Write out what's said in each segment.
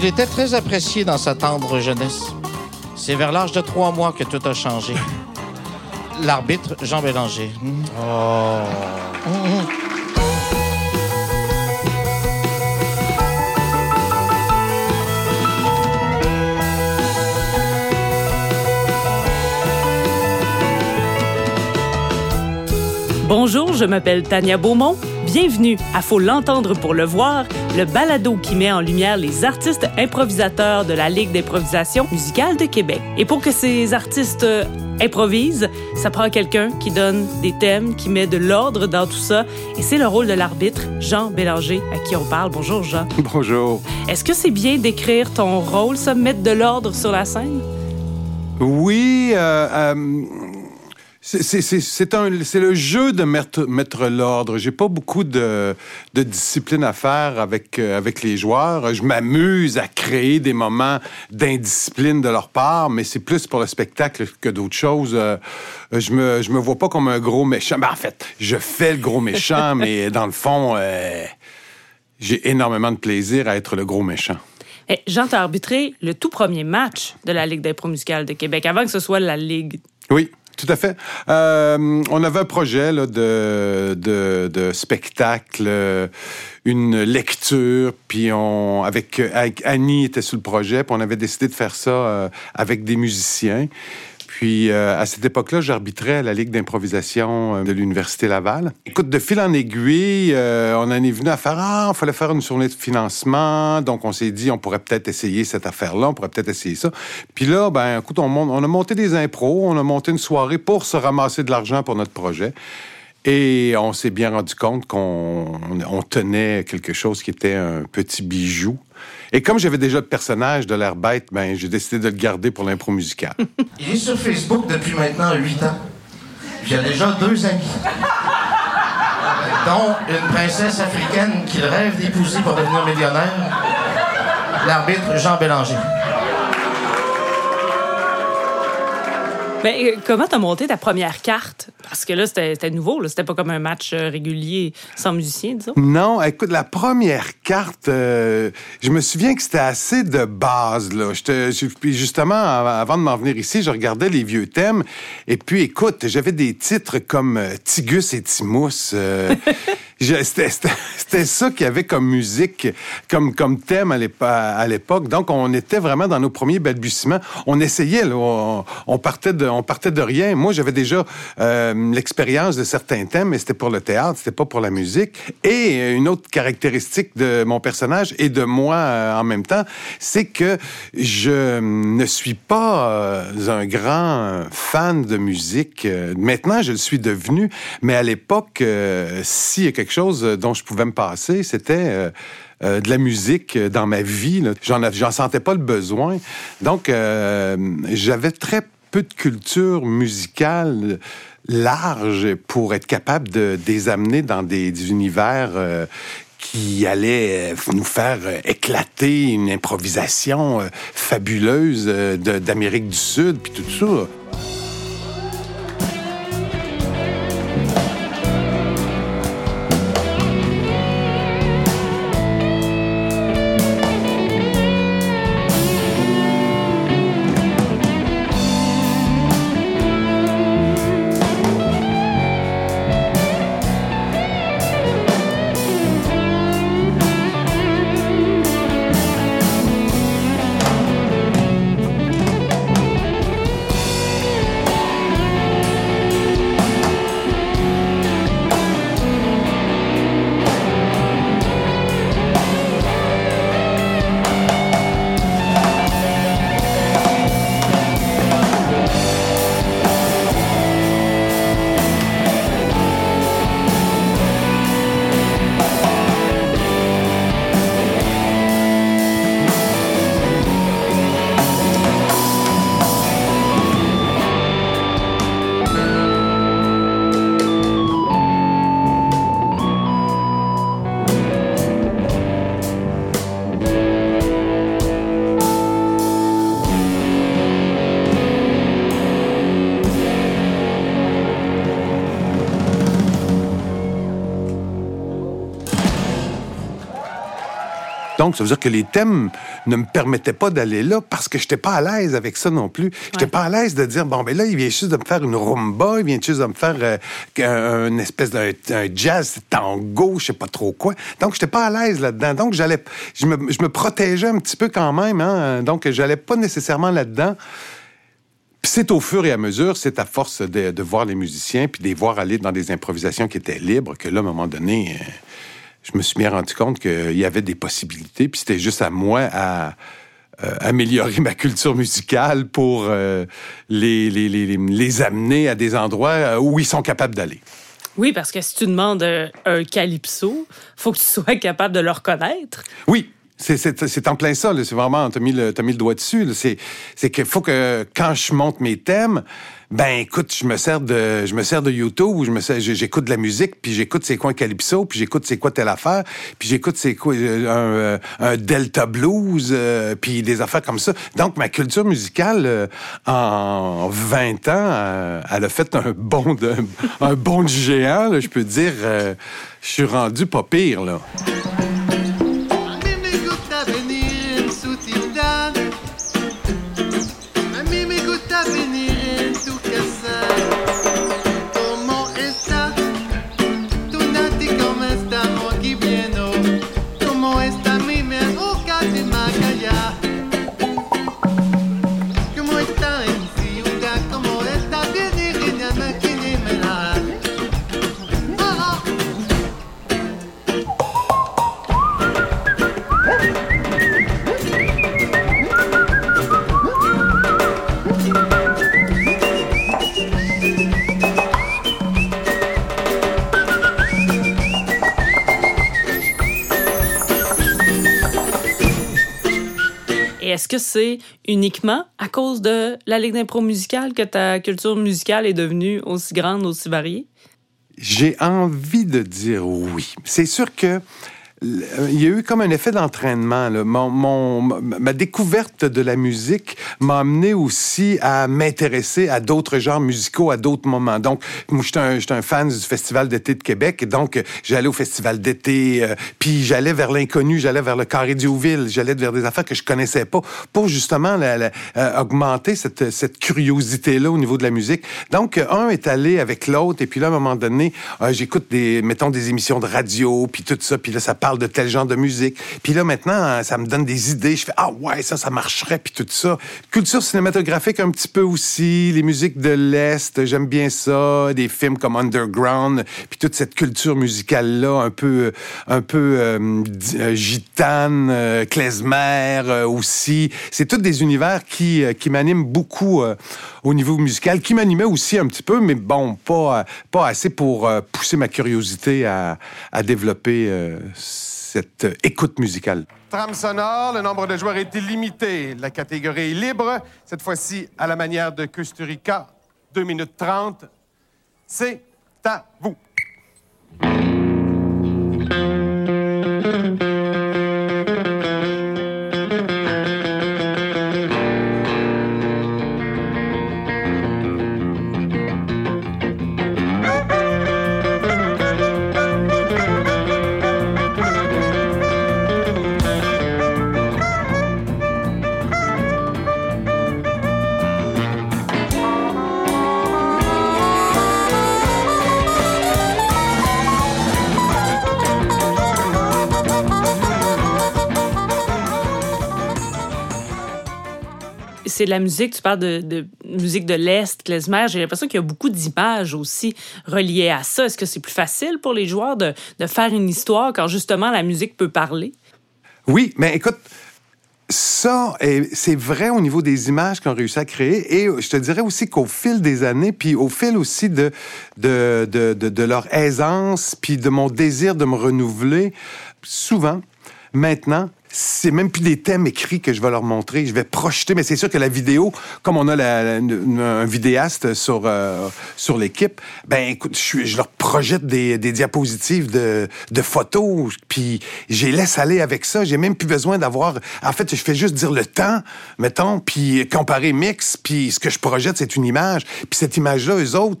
Il était très apprécié dans sa tendre jeunesse. C'est vers l'âge de trois mois que tout a changé. L'arbitre, Jean Bélanger. Oh. Bonjour, je m'appelle Tania Beaumont. Bienvenue à Faut l'entendre pour le voir, le balado qui met en lumière les artistes improvisateurs de la Ligue d'improvisation musicale de Québec. Et pour que ces artistes euh, improvisent, ça prend quelqu'un qui donne des thèmes, qui met de l'ordre dans tout ça. Et c'est le rôle de l'arbitre, Jean Bélanger, à qui on parle. Bonjour, Jean. Bonjour. Est-ce que c'est bien d'écrire ton rôle, ça, mettre de l'ordre sur la scène? Oui, euh, euh, c'est un- le jeu de mettre, mettre l'ordre. J'ai pas beaucoup de, de discipline à faire avec, euh, avec les joueurs. Je m'amuse à créer des moments d'indiscipline de leur part, mais c'est plus pour le spectacle que d'autres choses. Euh, je me, je me vois pas comme un gros méchant. Ben, en fait, je fais le gros méchant, mais dans le fond, euh, j'ai énormément de plaisir à être le gros méchant. Eh, Jean, t'as arbitré le tout premier match de la Ligue d'impro musicale de Québec, avant que ce soit la Ligue. Oui, tout à fait. Euh, on avait un projet là, de, de, de spectacle, euh, une lecture, puis on avec, avec Annie était sur le projet, puis on avait décidé de faire ça euh, avec des musiciens. Puis euh, à cette époque-là, j'arbitrais à la Ligue d'improvisation euh, de l'Université Laval. Écoute, de fil en aiguille, euh, on en est venu à faire Ah, il fallait faire une journée de financement. Donc on s'est dit, on pourrait peut-être essayer cette affaire-là, on pourrait peut-être essayer ça. Puis là, ben, écoute, on, a monté des impros, on a monté une soirée pour se ramasser de l'argent pour notre projet. Et on s'est bien rendu compte qu'on on tenait quelque chose qui était un petit bijou. Et comme j'avais déjà le personnage de l'air bête, ben, j'ai décidé de le garder pour l'impro musicale. Il est sur Facebook depuis maintenant huit ans. A déjà deux amis. Dont une princesse africaine qu'il rêve d'épouser pour devenir millionnaire. L'arbitre Jean Bélanger. Ben, euh, comment t'as monté ta première carte? Parce que là, c'était nouveau, là. C'était pas comme un match euh, régulier sans musicien, disons. Non, écoute, la première carte, euh, je me souviens que c'était assez de base. Là. Puis justement, av- avant de m'en venir ici, je regardais les vieux thèmes. Et puis, écoute, j'avais des titres comme Tigus et Timous. euh, c'était- ça qu'il y avait comme musique, comme, comme thème à l'épo- à l'époque. Donc, on était vraiment dans nos premiers balbutiements. On essayait, là, on, on partait, de, on partait de rien. Moi, j'avais déjà euh, l'expérience de certains thèmes, mais c'était pour le théâtre, c'était pas pour la musique. Et une autre caractéristique de mon personnage et de moi euh, en même temps, c'est que je ne suis pas euh, un grand fan de musique. Maintenant, je le suis devenu, mais à l'époque, euh, s'il y a quelque chose dont je pouvais me passer, c'était... euh, euh, de la musique euh, dans ma vie. J'en, sentais pas le besoin. Donc, euh, j'avais très peu de culture musicale large pour être capable de, les amener dans des, univers euh, qui allaient euh, nous faire euh, éclater une improvisation euh, fabuleuse euh, d'Amérique du Sud, puis tout ça. Donc, ça veut dire que les thèmes ne me permettaient pas d'aller là parce que j'étais pas à l'aise avec ça non plus. J'étais pas à l'aise de dire, bon, ben là, il vient juste de me faire une rumba, il vient juste de me faire euh, une espèce d'un jazz tango, je sais pas trop quoi. Donc, j'étais pas à l'aise là-dedans. Donc, j'allais, je me, je me protégeais un petit peu quand même, hein. Donc, j'allais pas nécessairement là-dedans c'est au fur et à mesure, c'est à force de, voir les musiciens puis de les voir aller dans des improvisations qui étaient libres que là, à un moment donné, euh, je me suis bien rendu compte qu'il y avait des possibilités. Puis c'était juste à moi à euh, améliorer ma culture musicale pour euh, les, les, les, les, amener à des endroits où ils sont capables d'aller. Oui, parce que si tu demandes un calypso, faut que tu sois capable de le reconnaître. Oui, c'est en plein ça. C'est vraiment, t'as mis, mis le doigt dessus. C'est qu'il faut que quand je monte mes thèmes, ben écoute, je me sers de, je me sers de YouTube, je me j'écoute de la musique, puis j'écoute c'est quoi un calypso, puis j'écoute c'est quoi telle affaire, puis j'écoute c'est quoi euh, euh, un, delta blues, euh, puis des affaires comme ça. Donc ma culture musicale en 20 ans, elle a fait un bond de, un bond géant. je peux dire, je suis rendu pas pire là. Est-ce que c'est uniquement à cause de la Ligue d'impro musicale que ta culture musicale est devenue aussi grande, aussi variée? J'ai envie de dire oui. C'est sûr que il y a eu comme un effet d'entraînement. Mon, ma découverte de la musique m'a amené aussi à m'intéresser à d'autres genres musicaux à d'autres moments. Donc, moi, j'étais un, un, fan du Festival d'été de Québec, et donc j'allais au Festival d'été, euh, puis j'allais vers l'inconnu, j'allais vers le Carré Diouville, j'allais vers des affaires que je connaissais pas, pour justement la, euh, augmenter cette, cette curiosité-là au niveau de la musique. Donc, un est allé avec l'autre, et puis là, à un moment donné, euh, j'écoute des, mettons, des émissions de radio, puis tout ça, puis là, ça parle de tel genre de musique. Puis là, maintenant, ça me donne des idées. Je fais, ah ouais, ça, ça marcherait, puis tout ça. Culture cinématographique un petit peu aussi, les musiques de l'Est, j'aime bien ça, des films comme Underground, puis toute cette culture musicale-là, un peu, un peu euh, euh, gitane, euh, klezmer aussi. C'est tous des univers qui, qui m'animent beaucoup au niveau musical, qui m'animaient aussi un petit peu, mais bon, pas, pas assez pour pousser ma curiosité à, à développer cette écoute musicale. Trame sonore, le nombre de joueurs est limité. La catégorie est libre, cette fois-ci à la manière de Kusturica. 2 minutes 30. C'est à vous. C'est de la musique, tu parles de, musique de l'Est, klezmer. J'ai l'impression qu'il y a beaucoup d'images aussi reliées à ça. Est-ce que c'est plus facile pour les joueurs de, faire une histoire quand justement la musique peut parler? Oui, mais écoute, ça, c'est vrai au niveau des images qu'on réussit à créer. Et je te dirais aussi qu'au fil des années, puis au fil aussi de, de, leur aisance, puis de mon désir de me renouveler, souvent, maintenant, c'est même plus des thèmes écrits que je vais leur montrer. Je vais projeter, mais c'est sûr que la vidéo, comme on a un vidéaste sur euh, sur l'équipe, ben je, je, leur projette des, diapositives de, photos, puis j'ai laisse aller avec ça. J'ai même plus besoin d'avoir. En fait, je fais juste dire le temps, mettons, puis comparer mix, puis ce que je projette, c'est une image. Puis cette image-là, eux autres,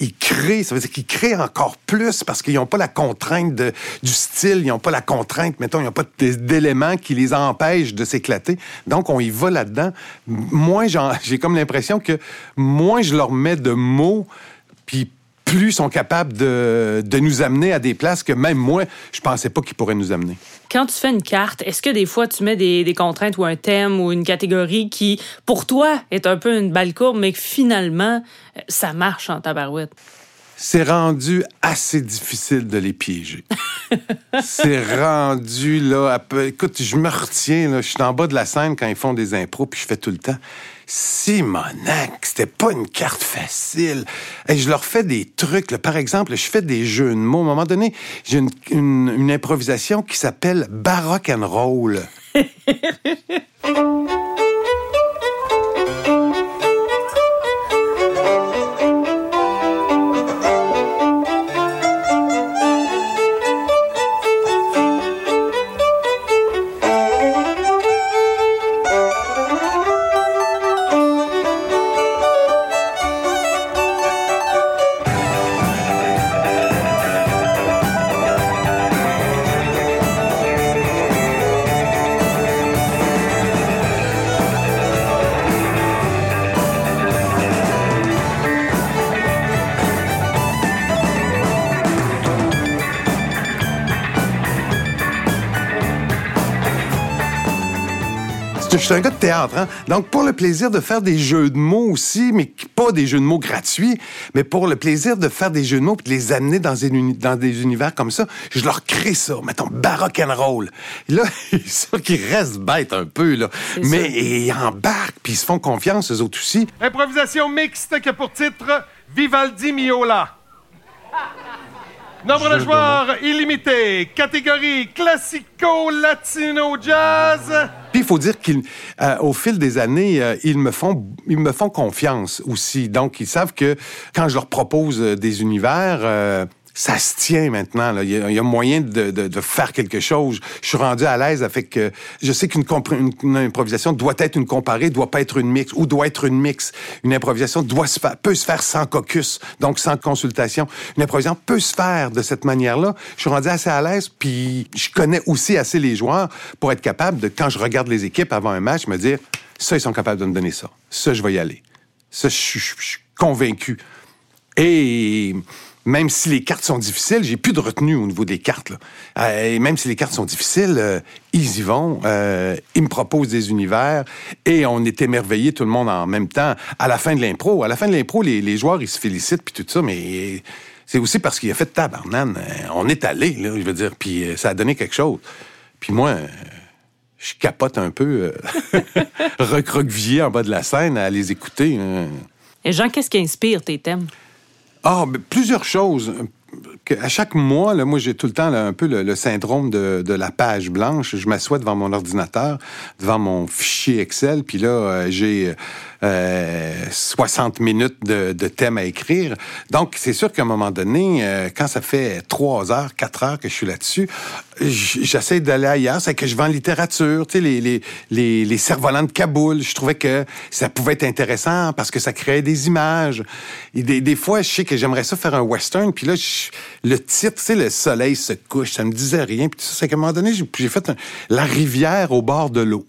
ils, créent. Ça veut dire qu'ils créent encore plus parce qu'ils n'ont pas la contrainte de, du style, ils n'ont pas la contrainte, mettons, ils n'ont pas d'éléments qui les empêche de s'éclater. Donc, on y va là-dedans. Moins, j'ai comme l'impression que moins je leur mets de mots, puis plus sont capables de, de nous amener à des places que même moi, je pensais pas qu'ils pourraient nous amener. Quand tu fais une carte, est-ce que des fois tu mets des, des contraintes ou un thème ou une catégorie qui, pour toi, est un peu une balle courbe, mais que finalement, ça marche en tabarouette? C'est rendu assez difficile de les piéger. c'est rendu là. peu- Écoute, je me retiens, là, je suis en bas de la scène quand ils font des impros, puis je fais tout le temps. Simonac, c'était pas une carte facile. Et je leur fais des trucs. là. Par exemple, je fais des jeux de mots. À un moment donné, j'ai une, une- une improvisation qui s'appelle Baroque and Roll. Je suis un gars de théâtre, hein? Donc, pour le plaisir de faire des jeux de mots aussi, mais pas des jeux de mots gratuits, mais pour le plaisir de faire des jeux de mots puis de les amener dans, des uni- dans des univers comme ça, je leur crée ça, mettons, baroque and roll. Et là, c'est sûr qu'ils restent bêtes un peu, là. Mais ils embarquent, puis ils se font confiance, eux autres aussi. Improvisation mixte qui a pour titre Vivaldi Miola. Nombre de joueurs illimité. Catégorie classico, latino, jazz. Puis il faut dire qu'au fil des années, euh, ils me font ils me font confiance aussi. Donc ils savent que quand je leur propose euh, des univers, euh, ça se tient maintenant. là. Il, y a, moyen de, de- de faire quelque chose. Je suis rendu à l'aise avec que je sais qu'une improvisation doit être une comparée, doit pas être une mix ou doit être une mix. Une improvisation doit se faire, peut se faire sans caucus, donc sans consultation. Une improvisation peut se faire de cette manière-là. Je suis rendu assez à l'aise, puis je connais aussi assez les joueurs pour être capable de, quand je regarde les équipes avant un match, me dire ça, ils sont capables de me donner ça. Ça, je vais y aller. Ça, je suis convaincu. Et même si les cartes sont difficiles, j'ai plus de retenue au niveau des cartes. Euh, et même si les cartes sont difficiles, euh, ils y vont. euh, ils me proposent des univers et on est émerveillés tout le monde en même temps. À la fin de l'impro, à la fin de l'impro, les, joueurs ils se félicitent puis tout ça, mais c'est aussi parce qu'il a fait tabarnane. On est allé, je veux dire, puis ça a donné quelque chose. Puis moi. je capote un peu, recroquevillé en bas de la scène à les écouter. Et Jean, qu'est-ce qui inspire tes thèmes? Ah, ben, plusieurs choses. À chaque mois, moi, j'ai tout le temps un peu le, syndrome de, la page blanche. Je m'assois devant mon ordinateur, devant mon fichier Excel, puis là, euh, j'ai euh, 60 minutes de, de thème à écrire. Donc, c'est sûr qu'à un moment donné, euh, quand ça fait 3 heures, 4 heures que je suis là-dessus, j'essaie d'aller ailleurs. C'est que je vends littérature, tu sais, les, les, les, les cerfs-volants de Kaboul. Je trouvais que ça pouvait être intéressant parce que ça créait des images. Et des, des fois, je sais que j'aimerais ça faire un western, puis là, je- le titre, tu sais, le soleil se couche, ça me disait rien. Puis ça, c'est qu'à un moment donné, j'ai fait un- la rivière au bord de l'eau.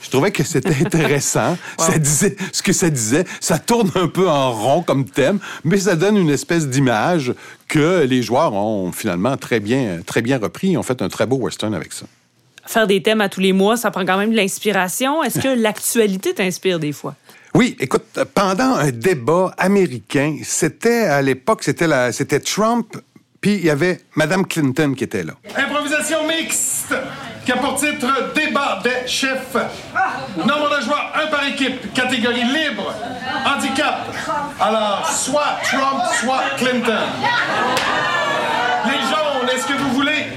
Je trouvais que c'était intéressant. Ça disait ce que ça disait. Ça tourne un peu en rond comme thème, mais ça donne une espèce d'image que les joueurs ont finalement très bien, très bien repris. Ils ont fait un très beau western avec ça. Faire des thèmes à tous les mois, ça prend quand même de l'inspiration. Est-ce que l'actualité t'inspire des fois? Oui, écoute, pendant un débat américain, c'était à l'époque, c'était c'était Trump, puis il y avait Madame Clinton qui était là. Improvisation mixte qui a pour titre Débat des chefs. Nombre de joueurs, un par équipe. Catégorie libre. Handicap. Alors, soit Trump, soit Clinton.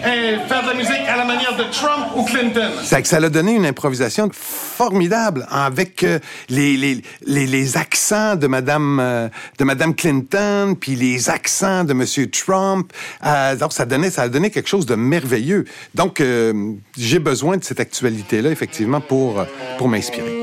Euh, faire de la musique à la manière de Trump ou Clinton? C'est que ça a donné une improvisation formidable avec euh, les, les, les, les accents de Madame euh, de Madame Clinton puis les accents de Monsieur Trump. Euh, donc ça donnait ça a donné quelque chose de merveilleux. Donc euh, j'ai besoin de cette actualité là effectivement pour euh, pour m'inspirer.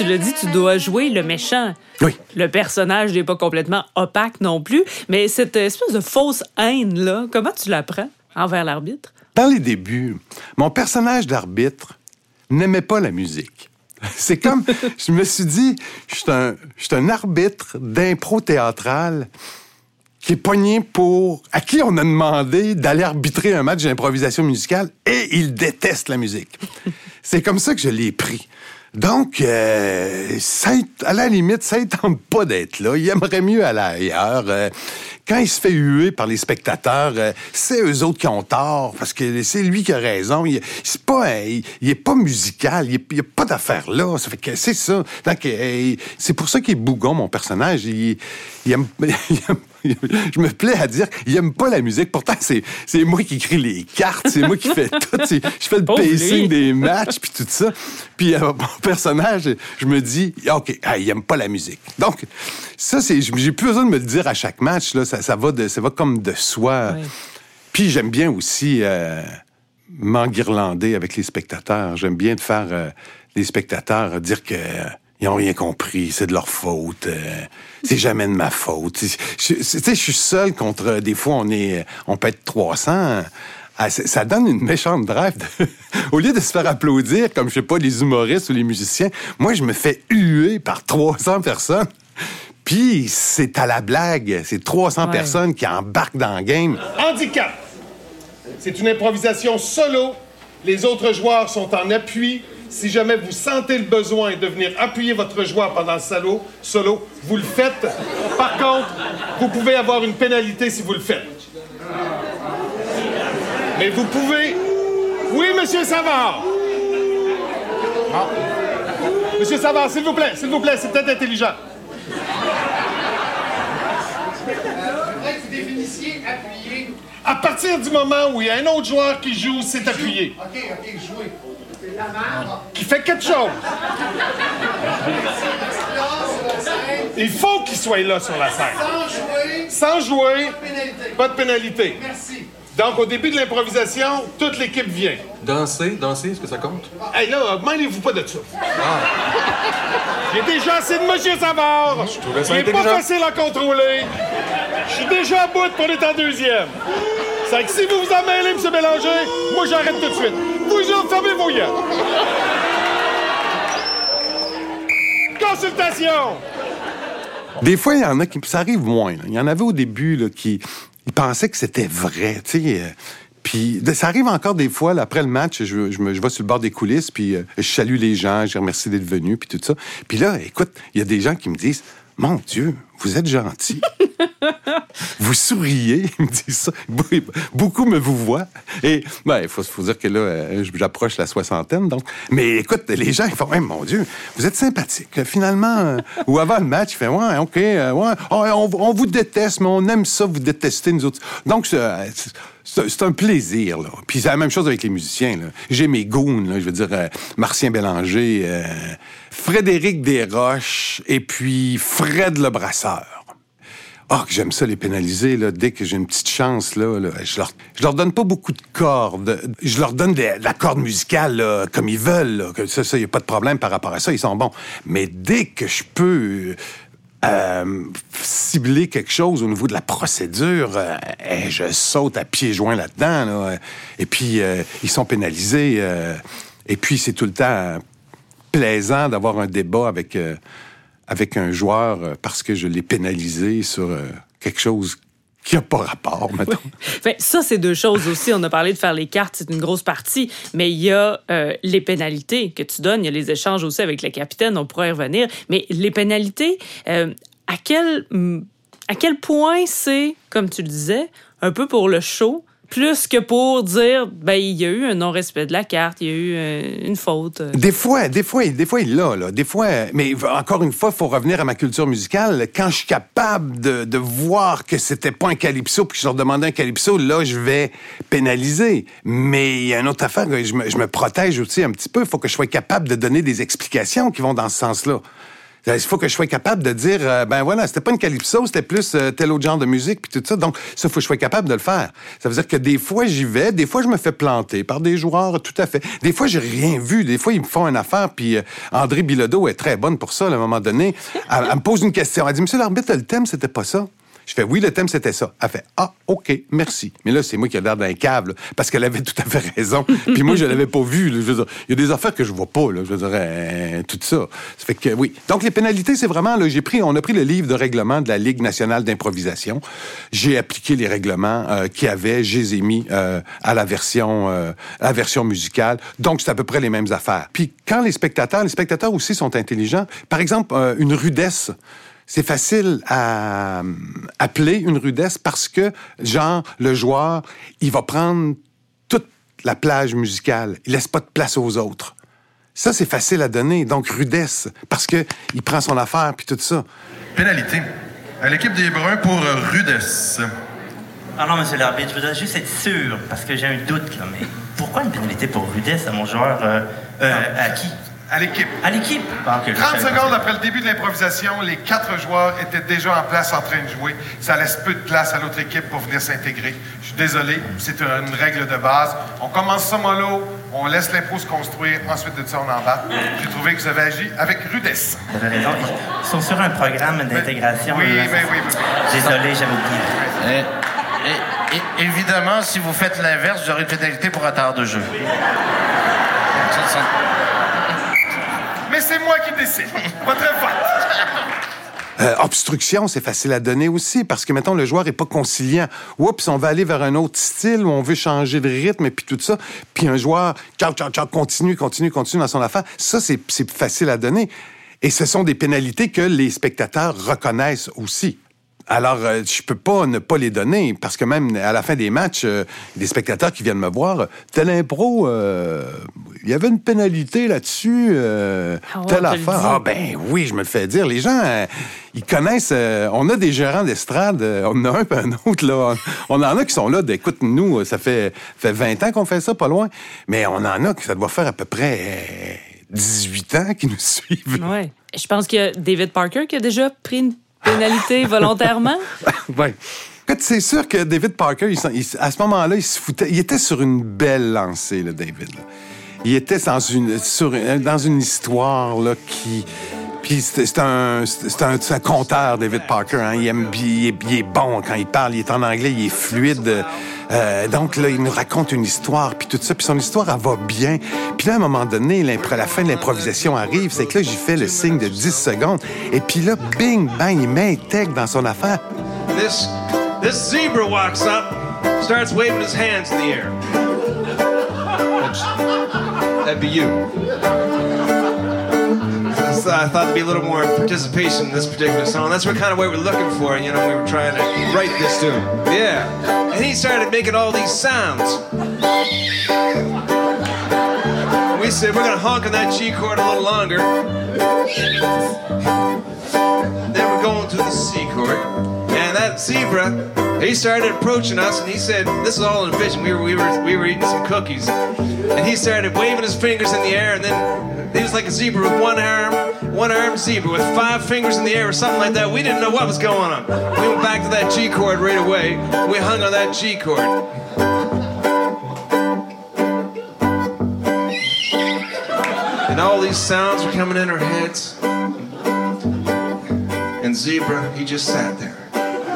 tu l'as dit, tu dois jouer le méchant. Oui. Le personnage n'est pas complètement opaque non plus, mais cette espèce de fausse haine-là, comment tu l'apprends envers l'arbitre? Dans les débuts, mon personnage d'arbitre n'aimait pas la musique. C'est comme, je me suis dit, je suis un, arbitre d'impro théâtral qui est pogné pour... à qui on a demandé d'aller arbitrer un match d'improvisation musicale et il déteste la musique. C'est comme ça que je l'ai pris. Donc, euh, à la limite, ça ne tente pas d'être là. Il aimerait mieux aller ailleurs. Euh, quand il se fait huer par les spectateurs, euh, c'est eux autres qui ont tort, parce que c'est lui qui a raison. Il, c'est pas, est pas musical, il n'y a pas d'affaire là. C'est ça. Donc, c'est pour ça qu'il est bougon, mon personnage. Il, il aime, je me plais à dire, il aime pas la musique. Pourtant, c'est, c'est moi qui écris les cartes, c'est moi qui fais tout. je fais le pacing des matchs, puis tout ça. Puis euh, mon personnage, je me dis, OK, il aime pas la musique. Donc, ça, c'est, j'ai plus besoin de me le dire à chaque match. Là, ça, ça va, de, ça va comme de soi. Puis j'aime bien aussi euh, m'enguirlander avec les spectateurs. J'aime bien de faire euh, les spectateurs dire que ils ont rien compris, c'est de leur faute, euh, c'est jamais de ma faute. Tu sais, je suis seul contre, des fois, on est, on peut être 300. Ah, ça donne une méchante drive. Au lieu de se faire applaudir, comme, je sais pas, les humoristes ou les musiciens, moi, je me fais huer par 300 personnes. Puis, c'est à la blague. C'est 300 personnes qui embarquent dans le game. Handicap. C'est une improvisation solo. Les autres joueurs sont en appui si jamais vous sentez le besoin de venir appuyer votre joueur pendant le solo, solo, vous le faites. Par contre, vous pouvez avoir une pénalité si vous le faites. Mais vous pouvez. Oui, Monsieur Savard. Ah. Monsieur Savard, s'il vous plaît, s'il vous plaît, c'est peut-être intelligent. À partir du moment où il y a un autre joueur qui joue, c'est appuyé. OK, OK, jouer. Qui fait quelque chose. Il faut qu'il soit là sur la scène. Sans jouer. Sans jouer. Pas de pénalité. Pas de pénalité. Merci. Donc, au début de l'improvisation, toute l'équipe vient. Danser, danser, est-ce que ça compte? Hey, là, mêlez-vous pas de ça. J'ai déjà assez de Monsieur Savard. Je trouvais ça Il pas facile à contrôler. Je suis déjà à bout pour être en deuxième. C'est que si vous vous en mêlez, M. Bélanger, moi, j'arrête tout de suite. Consultation. Des fois, il y en a qui. Ça arrive moins. Il y en avait au début là, qui ils pensaient que c'était vrai. sais. euh, Puis ça arrive encore des fois, là, après le match, je, me, je vais sur le bord des coulisses, puis euh, je salue les gens, je remercie d'être venus, puis tout ça. Puis là, écoute, il y a des gens qui me disent Mon Dieu, vous êtes gentil. vous souriez, ils me disent ça. Be- Beaucoup me vous voient. Et ben, il faut, faut dire que là, euh, j'approche la soixantaine, donc. Mais écoute, les gens, ils font, hey, mon Dieu, vous êtes sympathique. Finalement, euh, ou avant le match, ils font, ouais, OK, euh, ouais, oh, on, on vous déteste, mais on aime ça, vous détester nous autres. Donc, c'est- un plaisir, là. Puis c'est la même chose avec les musiciens, là. J'ai mes goons, là, je veux dire, Martien Bélanger, Frédéric Desroches, et puis Fred Le Brasseur. Ah, que j'aime ça les pénaliser, là, dès que j'ai une petite chance, là, je, leur, leur donne pas beaucoup de cordes. Je leur donne de, la corde musicale, là, comme ils veulent, ça, ça, y a pas de problème par rapport à ça, ils sont bons. Mais dès que je peux euh, cibler quelque chose au niveau de la procédure, euh, eh, je saute à pieds joints là-dedans, là. Et puis, euh, ils sont pénalisés. et puis, c'est tout le temps plaisant d'avoir un débat avec, euh, avec un joueur euh, parce que je l'ai pénalisé sur euh, quelque chose qui n'a pas rapport, mettons. Fait, ça, c'est deux choses aussi. On a parlé de faire les cartes, c'est une grosse partie, mais il y a euh, les pénalités que tu donnes, il y a les échanges aussi avec le capitaine, on pourrait y revenir. Mais les pénalités, euh, à, quel, à quel point c'est, comme tu le disais, un peu pour le show, plus que pour dire, ben, il y a eu un non-respect de la carte, il y a eu euh, une faute. Des fois, des fois, des fois, il l'a, là. Des fois, mais encore une fois, faut revenir à ma culture musicale. Quand je suis capable de, de voir que c'était pas un calypso puis que je leur demandais un calypso, là, je vais pénaliser. Mais il y a une autre affaire, je me, je me protège aussi un petit peu. Il faut que je sois capable de donner des explications qui vont dans ce sens-là. Il faut que je sois capable de dire, euh, ben voilà, c'était pas une calypso, c'était plus euh, tel autre genre de musique, puis tout ça. Donc, ça, faut que je sois capable de le faire. Ça veut dire que des fois, j'y vais, des fois, je me fais planter par des joueurs, tout à fait. Des fois, j'ai rien vu. Des fois, ils me font une affaire, puis euh, André Bilodeau est très bonne pour ça, à un moment donné. Elle, elle me pose une question. Elle dit, Monsieur l'arbitre, le thème, c'était pas ça. Je fais oui, le thème c'était ça. Elle fait ah ok merci. Mais là c'est moi qui ai l'air d'un câble parce qu'elle avait tout à fait raison. Puis moi je l'avais pas vu. Je veux dire, il y a des affaires que je vois pas. Là, je veux dire euh, tout ça. Ça fait que oui. Donc les pénalités c'est vraiment là j'ai pris on a pris le livre de règlement de la Ligue nationale d'improvisation. J'ai appliqué les règlements euh, qu'il y avait. Je les mis euh, à la version euh, à la version musicale. Donc c'est à peu près les mêmes affaires. Puis quand les spectateurs les spectateurs aussi sont intelligents. Par exemple euh, une rudesse c'est facile à euh, appeler une rudesse parce que, genre, le joueur, il va prendre toute la plage musicale. Il laisse pas de place aux autres. Ça, c'est facile à donner. Donc, rudesse, parce que il prend son affaire puis tout ça. Pénalité. À l'équipe des Bruns pour rudesse. Ah non, monsieur l'arbitre, je voudrais juste être sûr, parce que j'ai un doute, là, mais pourquoi une pénalité pour rudesse à mon joueur euh, euh, à qui? À l'équipe. À l'équipe Ah, ok, je 30 savais pas. secondes après le début de l'improvisation, les quatre joueurs étaient déjà en place en train de jouer. Ça laisse peu de place à l'autre équipe pour venir s'intégrer. Je suis désolé, c'est une règle de base. On commence ça mollo, on laisse l'impro se construire, ensuite de ça, on embarque. J'ai trouvé que vous avez agi avec rudesse. Vous avez raison. Ils sont sur un programme d'intégration. Oui, oui, oui, oui. Désolé, j'avais oublié. Et- et- et- évidemment, si vous faites l'inverse, vous aurez une pénalité pour retard de jeu. Ça, ça- Mais c'est moi qui décide. Votre faute. Euh, obstruction, c'est facile à donner aussi parce que, mettons, le joueur est pas conciliant. Oups, on va aller vers un autre style où on veut changer de rythme et puis tout ça. Puis un joueur, ciao, ciao, ciao, continue, continue, continue dans son affaire. Ça, c'est facile à donner. Et ce sont des pénalités que les spectateurs reconnaissent aussi. Alors, euh, je peux pas ne pas les donner parce que même à la fin des matchs, euh, des spectateurs qui viennent me voir, tel impro, euh, il y avait une pénalité là-dessus, euh, Ah ouais, telle affaire. Ah ben oui, je me le fais dire. Les gens, euh, ils connaissent. euh, on a des gérants d'estrade, euh, on en a un puis un autre là. On en a qui sont là. Écoute, nous, ça fait fait 20 ans qu'on fait ça, pas loin. Mais on en a que ça doit faire à peu près euh, 18 ans qui nous suivent. Ouais. Je pense qu'il y a David Parker qui a déjà pris une volontairement? Écoute, c'est sûr que David Parker, il à ce moment-là, il se foutait. Il était sur une belle lancée, là, David. Il était dans une, une histoire qui. C'est un, un, conteur, David Parker. Hein. Il, est, bon quand il parle. Il est en anglais, il est fluide. Euh, donc là, il nous raconte une histoire, puis tout ça. Puis son histoire, elle va bien. Puis là, à un moment donné, la fin de l'improvisation arrive. C'est que là, j'y fais le signe de 10 secondes. Et puis là, bing, bang, il m'intègre dans son affaire. This zebra walks up, starts waving his hands in the air. That'd be you. I thought there'd be a little more participation in this particular song. That's what kind of way we're looking for. You know, we were trying to write this tune. Yeah. And he started making all these sounds. We said, we're going to honk on that G chord a little longer. Then we're going to the C chord. That zebra, he started approaching us and he said, This is all in a vision. We were, we were, we were eating some cookies. And he started waving his fingers in the air and then he was like a zebra with one arm, one arm zebra with five fingers in the air or something like that. We didn't know what was going on. We went back to that G chord right away. We hung on that G chord. And all these sounds were coming in our heads. And Zebra, he just sat there.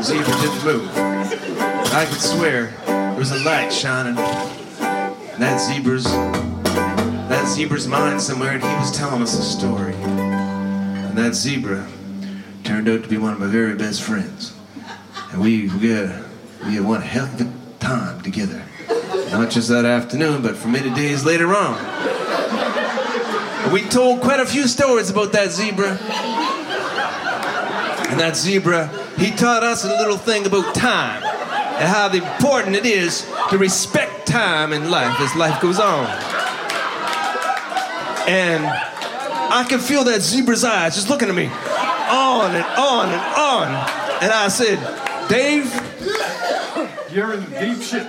Zebra didn't move. I could swear there was a light shining. in that zebra's that zebra's mind somewhere, and he was telling us a story. And that zebra turned out to be one of my very best friends. And we we had, we had one hell of a time together. Not just that afternoon, but for many days later on. And we told quite a few stories about that zebra. And that zebra, he taught us a little thing about time and how important it is to respect time in life as life goes on. And I can feel that zebra's eyes just looking at me on and on and on. And I said, Dave, You're in deep shit.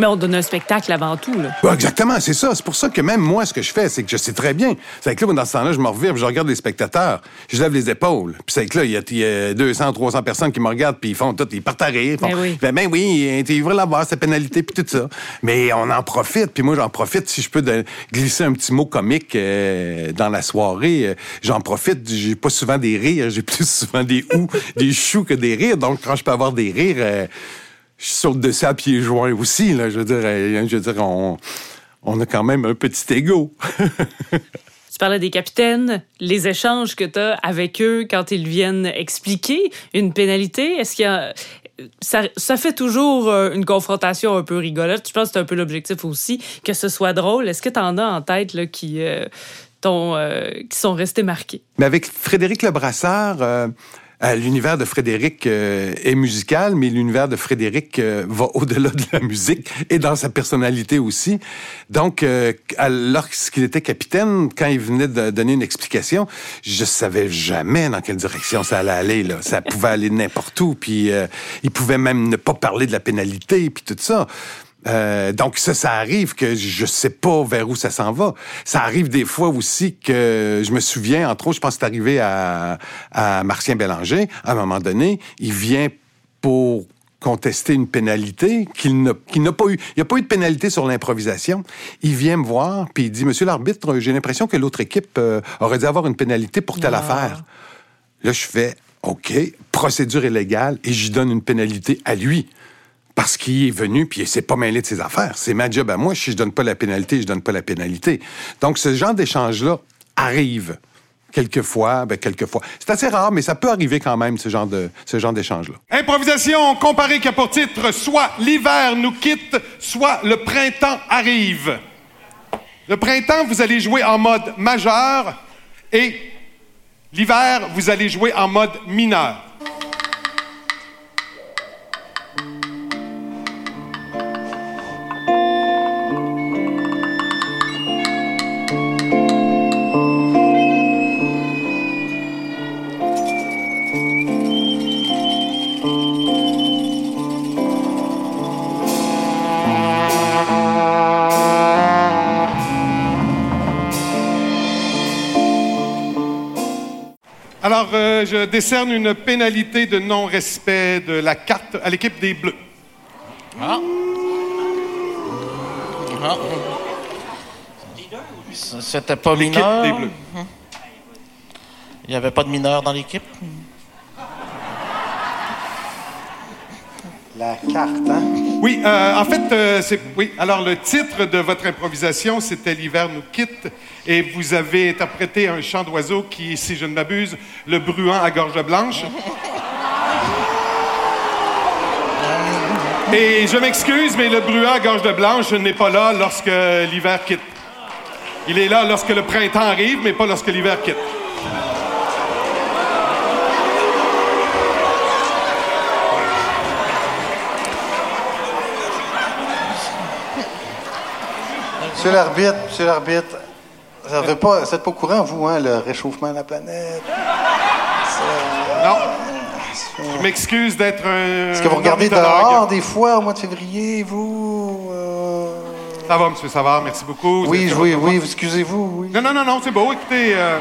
Mais on donne un spectacle avant tout, là. Ouais, exactement, c'est ça. C'est pour ça que même moi, ce que je fais, c'est que je sais très bien. C'est que là, dans ce temps-là, je me revire, puis je regarde les spectateurs, je lève les épaules. Puis c'est que là, il y, a- il y a 200, 300 personnes qui me regardent, puis ils font tout, ils partent à rire. Font, Ben oui. ben, ben oui, veux l'avoir, sa pénalité, puis tout ça. Mais on en profite, puis moi, j'en profite. Si je peux de- glisser un petit mot comique euh, dans la soirée, euh, j'en profite. J'ai pas souvent des rires, j'ai plus souvent des ou, des choux que des rires. Donc, quand je peux avoir des rires, euh, je saute dessus à pieds joints aussi. Là, je veux dire, euh, je veux dire on, on a quand même un petit ego. Tu parlais des capitaines, les échanges que tu as avec eux quand ils viennent expliquer une pénalité. Est-ce qu'il y a. Ça, ça fait toujours euh, une confrontation un peu rigolote. Je pense que c'est un peu l'objectif aussi, que ce soit drôle. Est-ce que tu en as en tête là, qui, euh, euh, qui sont restés marqués? Mais avec Frédéric Lebrasseur, euh, l'univers de Frédéric euh, est musical, mais l'univers de Frédéric euh, va au-delà de la musique et dans sa personnalité aussi. Donc, euh, lorsqu'il était capitaine, quand il venait de donner une explication, je savais jamais dans quelle direction ça allait aller. Là. Ça pouvait aller n'importe où, puis euh, il pouvait même ne pas parler de la pénalité, puis tout ça. Euh, donc ça, ça arrive que je sais pas vers où ça s'en va. Ça arrive des fois aussi que je me souviens, entre autres, je pense que c'est arrivé à, à Martien Bélanger. À un moment donné, il vient pour contester une pénalité qu'il n'a qu'il n'a pas eu. Il n'y a pas eu de pénalité sur l'improvisation. Il vient me voir, puis il dit, Monsieur l'arbitre, j'ai l'impression que l'autre équipe euh, aurait dû avoir une pénalité pour telle Ah. affaire. Là, je fais, OK, procédure illégale, et j'y donne une pénalité à lui. Parce qu'il est venu, puis il s'est pas mêlé de ses affaires. C'est ma job à moi. Si je donne pas la pénalité, je donne pas la pénalité. Donc, ce genre d'échange-là arrive. Quelquefois, ben, quelquefois. C'est assez rare, mais ça peut arriver quand même, ce genre de, ce genre d'échange-là. Improvisation comparée qui a pour titre soit l'hiver nous quitte, soit le printemps arrive. Le printemps, vous allez jouer en mode majeur et l'hiver, vous allez jouer en mode mineur. Alors, euh, je décerne une pénalité de non-respect de la carte à l'équipe des Bleus. Ah. C- C'était pas L'équipe mineur. des Bleus. Il n'y avait pas de mineur dans l'équipe? La carte, hein? Oui, euh, en fait, euh, c'est oui. Alors le titre de votre improvisation, c'était l'hiver nous quitte, et vous avez interprété un chant d'oiseau qui, si je ne m'abuse, le bruant à gorge blanche. Et je m'excuse, mais le bruant à gorge de blanche n'est pas là lorsque l'hiver quitte. Il est là lorsque le printemps arrive, mais pas lorsque l'hiver quitte. Monsieur l'arbitre, monsieur l'arbitre, ça veut pas, vous êtes pas au courant, vous, hein, le réchauffement de la planète? Non. Je m'excuse d'être un. Est-ce que vous regardez dehors des fois au mois de février, vous? euh? Ça va, monsieur Savard, merci beaucoup. Oui, oui, oui, excusez-vous, oui. Non, non, non, non, c'est beau. Écoutez, euh,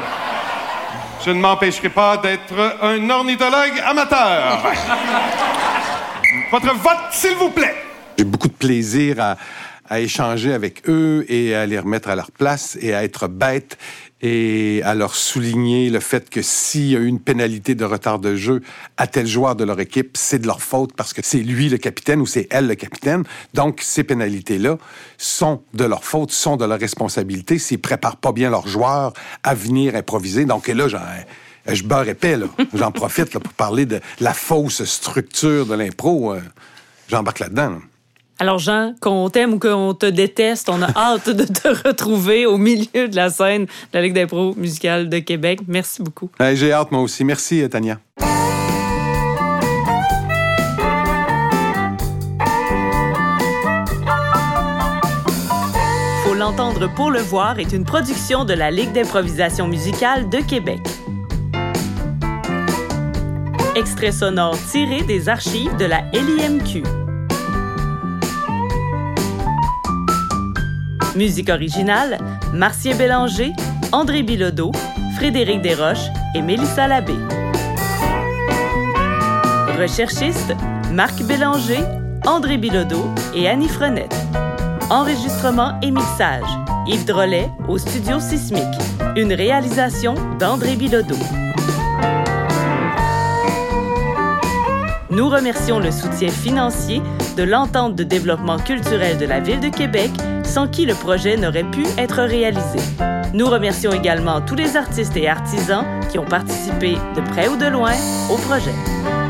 je ne m'empêcherai pas d'être un ornithologue amateur. Votre vote, s'il vous plaît. J'ai beaucoup de plaisir à, à échanger avec eux et à les remettre à leur place et à être bête et à leur souligner le fait que s'il y a eu une pénalité de retard de jeu à tel joueur de leur équipe, c'est de leur faute parce que c'est lui le capitaine ou c'est elle le capitaine. Donc, ces pénalités-là sont de leur faute, sont de leur responsabilité s'ils préparent pas bien leurs joueurs à venir improviser. Donc, et là, j'en- je beurre épais, là. J'en profite là, pour parler de la fausse structure de l'impro. euh, J'embarque là-dedans. là. Alors, Jean, qu'on t'aime ou qu'on te déteste, on a hâte de te retrouver au milieu de la scène de la Ligue d'impro musicale de Québec. Merci beaucoup. J'ai hâte, moi aussi. Merci, Tania. Faut l'entendre pour le voir est une production de la Ligue d'improvisation musicale de Québec. Extrait sonore tiré des archives de la LIMQ. Musique originale, Martien Bélanger, André Bilodeau, Frédéric Desroches et Mélissa Labbé. Recherchistes, Marc Bélanger, André Bilodeau et Annie Frenette. Enregistrement et mixage, Yves Drolet au Studio Sismique. Une réalisation d'André Bilodeau. Nous remercions le soutien financier de l'entente de développement culturel de la Ville de Québec, sans qui le projet n'aurait pu être réalisé. Nous remercions également tous les artistes et artisans qui ont participé de près ou de loin au projet.